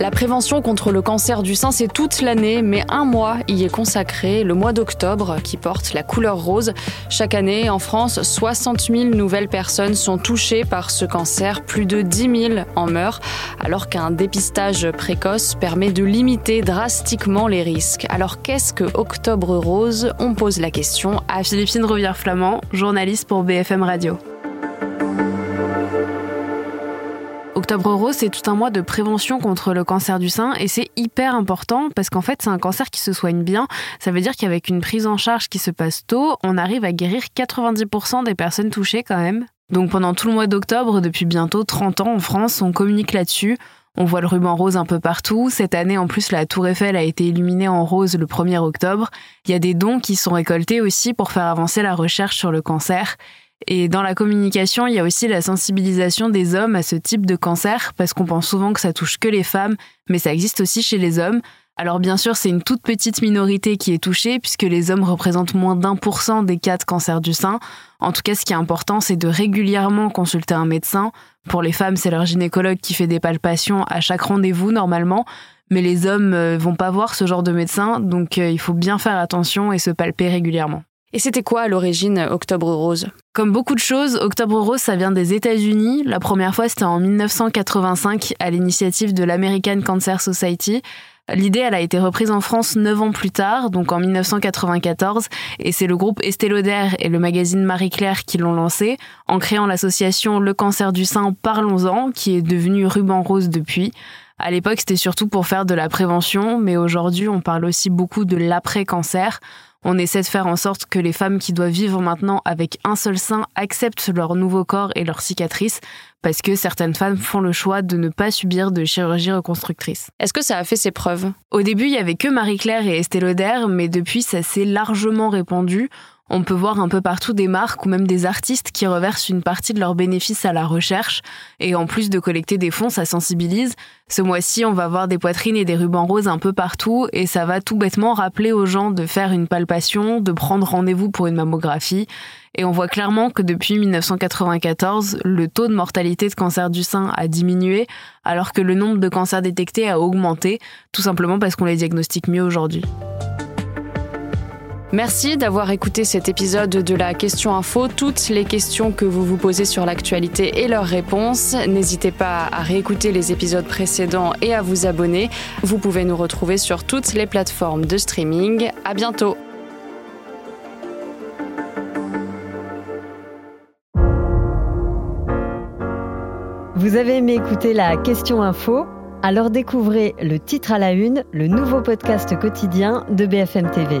La prévention contre le cancer du sein, c'est toute l'année, mais un mois y est consacré, le mois d'octobre, qui porte la couleur rose. Chaque année, en France, 60 000 nouvelles personnes sont touchées par ce cancer, plus de 10 000 en meurent, alors qu'un dépistage précoce permet de limiter drastiquement les risques. Alors qu'est-ce que Octobre Rose? On pose la question à Philippine Revière-Flamand, journaliste pour BFM Radio. Octobre Rose, c'est tout un mois de prévention contre le cancer du sein et c'est hyper important parce qu'en fait, c'est un cancer qui se soigne bien. Ça veut dire qu'avec une prise en charge qui se passe tôt, on arrive à guérir 90% des personnes touchées quand même. Donc pendant tout le mois d'octobre, depuis bientôt 30 ans en France, on communique là-dessus. On voit le ruban rose un peu partout. Cette année, en plus, la Tour Eiffel a été illuminée en rose le 1er octobre. Il y a des dons qui sont récoltés aussi pour faire avancer la recherche sur le cancer. Et dans la communication, il y a aussi la sensibilisation des hommes à ce type de cancer, parce qu'on pense souvent que ça touche que les femmes, mais ça existe aussi chez les hommes. Alors bien sûr, c'est une toute petite minorité qui est touchée, puisque les hommes représentent moins d'un pour cent des cas de cancer du sein. En tout cas, ce qui est important, c'est de régulièrement consulter un médecin. Pour les femmes, c'est leur gynécologue qui fait des palpations à chaque rendez-vous normalement. Mais les hommes euh, vont pas voir ce genre de médecin, donc euh, il faut bien faire attention et se palper régulièrement. Et c'était quoi à l'origine Octobre Rose? Comme beaucoup de choses, Octobre Rose, ça vient des États-Unis. La première fois, c'était en 1985 à l'initiative de l'American Cancer Society. L'idée, elle a été reprise en France neuf ans plus tard, donc en 1994, et c'est le groupe Estée et le magazine Marie-Claire qui l'ont lancé, en créant l'association Le Cancer du Sein Parlons-en, qui est devenue Ruban Rose depuis. À l'époque, c'était surtout pour faire de la prévention, mais aujourd'hui, on parle aussi beaucoup de l'après-cancer. On essaie de faire en sorte que les femmes qui doivent vivre maintenant avec un seul sein acceptent leur nouveau corps et leurs cicatrices, parce que certaines femmes font le choix de ne pas subir de chirurgie reconstructrice. Est-ce que ça a fait ses preuves? Au début, il y avait que Marie-Claire et Estée Lauder, mais depuis, ça s'est largement répandu. On peut voir un peu partout des marques ou même des artistes qui reversent une partie de leurs bénéfices à la recherche. Et en plus de collecter des fonds, ça sensibilise. Ce mois-ci, on va voir des poitrines et des rubans roses un peu partout et ça va tout bêtement rappeler aux gens de faire une palpation, de prendre rendez-vous pour une mammographie. Et on voit clairement que depuis 1994, le taux de mortalité de cancer du sein a diminué alors que le nombre de cancers détectés a augmenté, tout simplement parce qu'on les diagnostique mieux aujourd'hui. Merci d'avoir écouté cet épisode de la Question Info. Toutes les questions que vous vous posez sur l'actualité et leurs réponses, n'hésitez pas à réécouter les épisodes précédents et à vous abonner. Vous pouvez nous retrouver sur toutes les plateformes de streaming. À bientôt. Vous avez aimé écouter la Question Info? Alors découvrez le titre à la une, le nouveau podcast quotidien de BFM TV.